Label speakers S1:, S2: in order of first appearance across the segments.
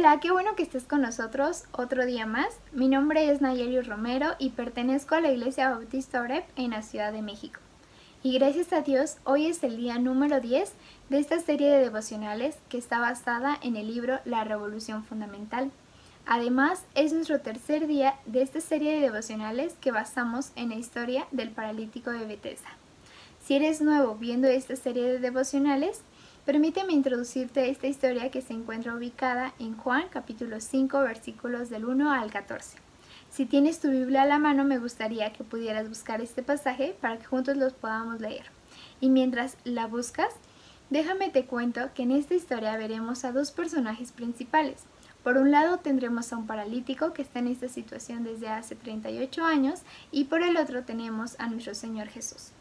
S1: Hola, qué bueno que estés con nosotros otro día más. Mi nombre es Nayeli Romero y pertenezco a la Iglesia Bautista Oreb en la Ciudad de México. Y gracias a Dios, hoy es el día número 10 de esta serie de devocionales que está basada en el libro La Revolución Fundamental. Además, es nuestro tercer día de esta serie de devocionales que basamos en la historia del paralítico de Bethesda. Si eres nuevo viendo esta serie de devocionales, Permíteme introducirte esta historia que se encuentra ubicada en Juan capítulo 5 versículos del 1 al 14. Si tienes tu Biblia a la mano me gustaría que pudieras buscar este pasaje para que juntos los podamos leer. Y mientras la buscas, déjame te cuento que en esta historia veremos a dos personajes principales. Por un lado tendremos a un paralítico que está en esta situación desde hace 38 años y por el otro tenemos a nuestro Señor Jesús.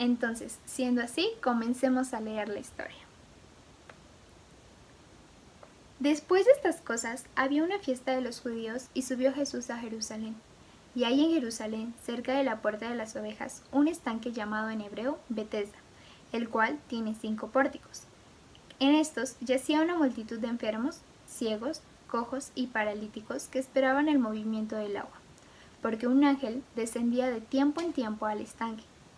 S1: Entonces, siendo así, comencemos a leer la historia. Después de estas cosas, había una fiesta de los judíos y subió Jesús a Jerusalén. Y hay en Jerusalén, cerca de la puerta de las ovejas, un estanque llamado en hebreo Bethesda, el cual tiene cinco pórticos. En estos yacía una multitud de enfermos, ciegos, cojos y paralíticos que esperaban el movimiento del agua, porque un ángel descendía de tiempo en tiempo al estanque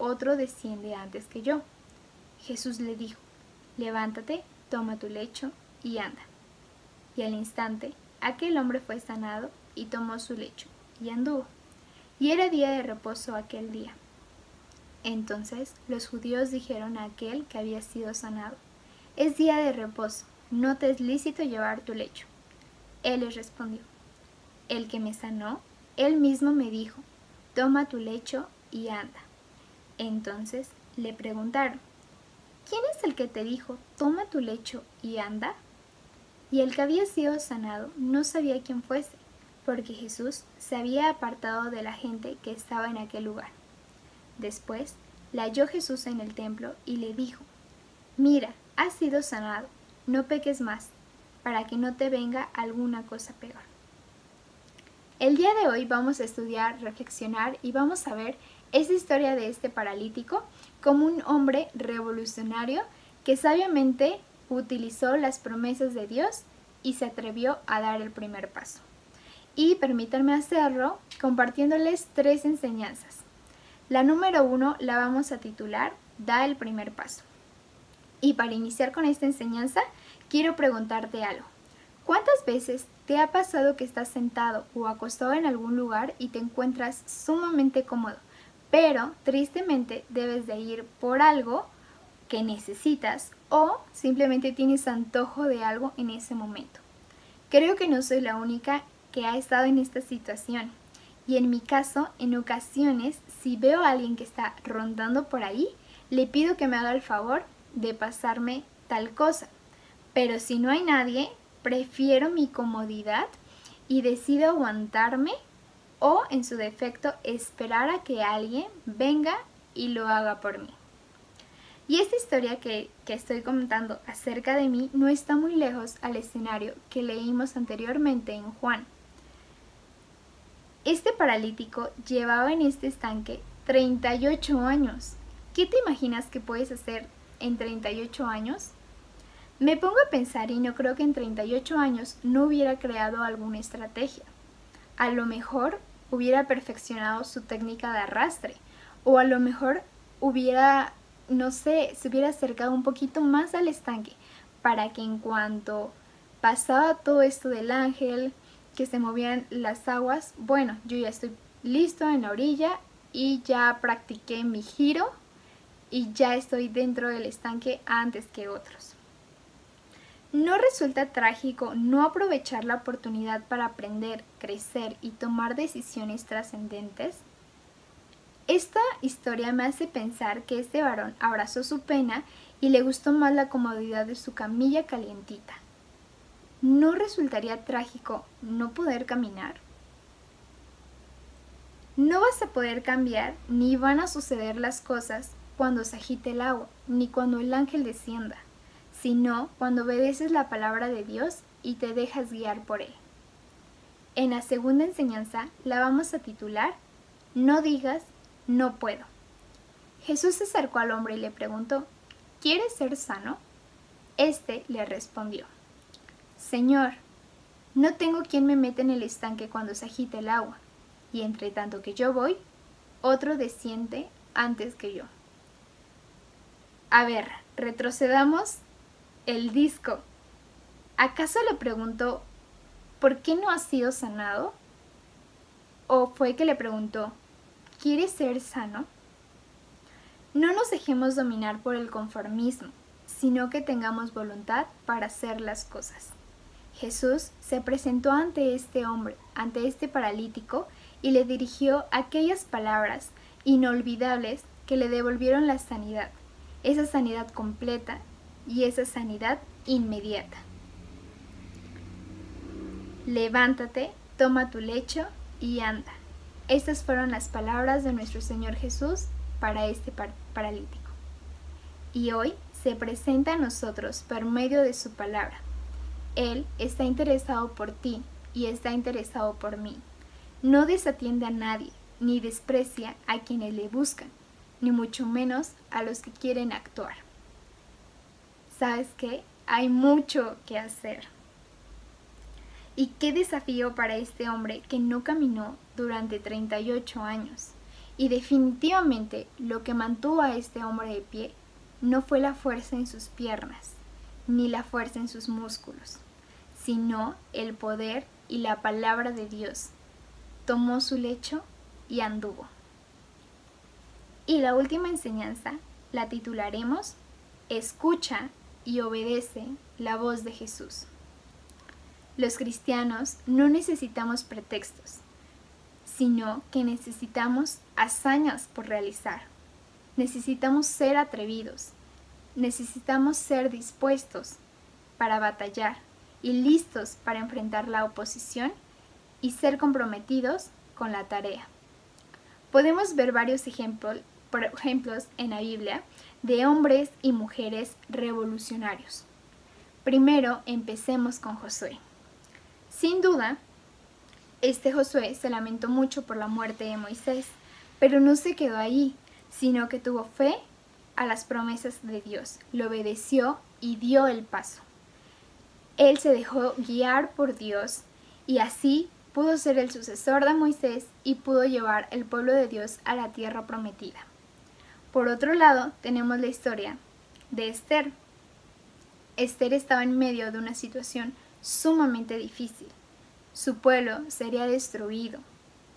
S1: otro desciende antes que yo. Jesús le dijo, levántate, toma tu lecho y anda. Y al instante, aquel hombre fue sanado y tomó su lecho y anduvo. Y era día de reposo aquel día. Entonces los judíos dijeron a aquel que había sido sanado, es día de reposo, no te es lícito llevar tu lecho. Él les respondió, el que me sanó, él mismo me dijo, toma tu lecho y anda. Entonces le preguntaron, ¿quién es el que te dijo, toma tu lecho y anda? Y el que había sido sanado no sabía quién fuese, porque Jesús se había apartado de la gente que estaba en aquel lugar. Después le halló Jesús en el templo y le dijo, Mira, has sido sanado, no peques más, para que no te venga alguna cosa peor. El día de hoy vamos a estudiar, reflexionar y vamos a ver esa historia de este paralítico como un hombre revolucionario que sabiamente utilizó las promesas de Dios y se atrevió a dar el primer paso. Y permítanme hacerlo compartiéndoles tres enseñanzas. La número uno la vamos a titular Da el primer paso. Y para iniciar con esta enseñanza, quiero preguntarte algo. ¿Cuántas veces te ha pasado que estás sentado o acostado en algún lugar y te encuentras sumamente cómodo? pero tristemente debes de ir por algo que necesitas o simplemente tienes antojo de algo en ese momento. Creo que no soy la única que ha estado en esta situación y en mi caso, en ocasiones, si veo a alguien que está rondando por ahí, le pido que me haga el favor de pasarme tal cosa. Pero si no hay nadie, prefiero mi comodidad y decido aguantarme o en su defecto esperar a que alguien venga y lo haga por mí. Y esta historia que, estoy comentando acerca de mí no está muy lejos al escenario que leímos anteriormente en Juan. Este paralítico llevaba en este estanque 38 años. ¿Qué te imaginas que puedes hacer en 38 años? Me pongo a pensar y no creo que en 38 años no hubiera creado alguna estrategia. A lo mejor hubiera perfeccionado su técnica de arrastre o a lo mejor hubiera, no sé, se hubiera acercado un poquito más al estanque para que en cuanto pasaba todo esto del ángel, que se movían las aguas, bueno, yo ya estoy listo en la orilla y ya practiqué mi giro y ya estoy dentro del estanque antes que otros. ¿No resulta trágico no aprovechar la oportunidad para aprender, crecer y tomar decisiones trascendentes? Esta historia me hace pensar que este varón abrazó su pena y le gustó más la comodidad de su camilla calientita. ¿no resultaría trágico no poder caminar? No vas a poder cambiar ni van a suceder las cosas cuando se agite el agua, ni cuando el ángel descienda, sino cuando obedeces la palabra de Dios y te dejas guiar por él. En la segunda enseñanza la vamos a titular No digas no puedo. Jesús se acercó al hombre y le preguntó, ¿Quieres ser sano? Este le respondió, Señor, no tengo quien me meta en el estanque cuando se agite el agua, y entre tanto que yo voy, otro desciende antes que yo. A ver, retrocedamos el disco. ¿Acaso le preguntó, ¿por qué no has sido sanado? ¿O fue que le preguntó, ¿quieres ser sano? No nos dejemos dominar por el conformismo, sino que tengamos voluntad para hacer las cosas. Jesús se presentó ante este hombre, ante este paralítico, y le dirigió aquellas palabras inolvidables que le devolvieron la sanidad, esa sanidad completa y esa sanidad inmediata. Levántate, toma tu lecho y anda. Estas fueron las palabras de nuestro Señor Jesús para este paralítico. Y hoy se presenta a nosotros por medio de su palabra. Él está interesado por ti y está interesado por mí. No desatiende a nadie, ni desprecia a quienes le buscan, ni mucho menos a los que quieren actuar. ¿Sabes qué? Hay mucho que hacer. Y qué desafío para este hombre que no caminó durante 38 años. Y definitivamente lo que mantuvo a este hombre de pie no fue la fuerza en sus piernas, ni la fuerza en sus músculos, sino el poder y la palabra de Dios. Tomó su lecho y anduvo. Y la última enseñanza la titularemos Escucha y obedece la voz de Jesús. Los cristianos no necesitamos pretextos sino que necesitamos hazañas por realizar. Necesitamos ser atrevidos, necesitamos ser dispuestos para batallar y listos para enfrentar la oposición y ser comprometidos con la tarea. Podemos ver varios ejemplos, en la Biblia de hombres y mujeres revolucionarios. Primero empecemos con Josué. Sin duda, este Josué se lamentó mucho por la muerte de Moisés, pero no se quedó ahí, sino que tuvo fe a las promesas de Dios, le obedeció y dio el paso. Él se dejó guiar por Dios y así pudo ser el sucesor de Moisés y pudo llevar el pueblo de Dios a la tierra prometida. Por otro lado, tenemos la historia de Esther. Esther estaba en medio de una situación sumamente difícil. Su pueblo sería destruido,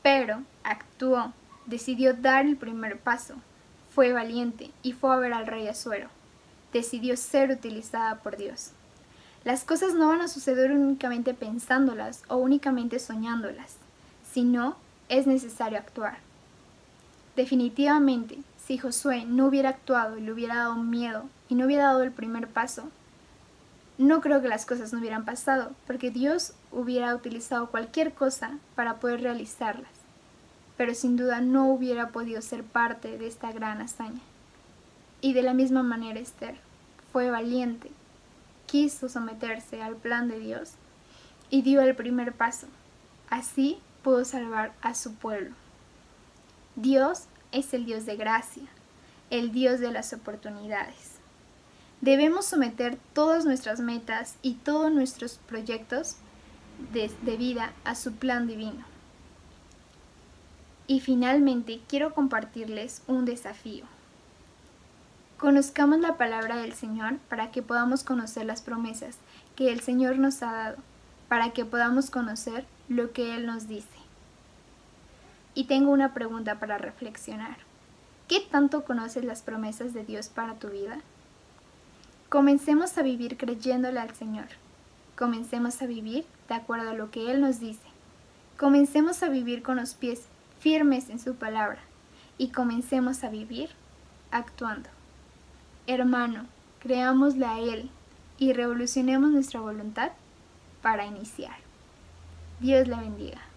S1: pero actuó, decidió dar el primer paso, fue valiente y fue a ver al rey Azuero. Decidió ser utilizada por Dios. Las cosas no van a suceder únicamente pensándolas o únicamente soñándolas, sino es necesario actuar. Definitivamente, si Josué no hubiera actuado y le hubiera dado miedo y no hubiera dado el primer paso, no creo que las cosas no hubieran pasado, porque Dios hubiera utilizado cualquier cosa para poder realizarlas, pero sin duda no hubiera podido ser parte de esta gran hazaña. Y de la misma manera Esther fue valiente, quiso someterse al plan de Dios y dio el primer paso. Así pudo salvar a su pueblo. Dios es el Dios de gracia, el Dios de las oportunidades. Debemos someter todas nuestras metas y todos nuestros proyectos de, vida a su plan divino. Y finalmente quiero compartirles un desafío. Conozcamos la palabra del Señor para que podamos conocer las promesas que el Señor nos ha dado, para que podamos conocer lo que Él nos dice. Y tengo una pregunta para reflexionar. ¿Qué tanto conoces las promesas de Dios para tu vida? Comencemos a vivir creyéndole al Señor. Comencemos a vivir de acuerdo a lo que Él nos dice. Comencemos a vivir con los pies firmes en su palabra y comencemos a vivir actuando. Hermano, creámosle a Él y revolucionemos nuestra voluntad para iniciar. Dios le bendiga.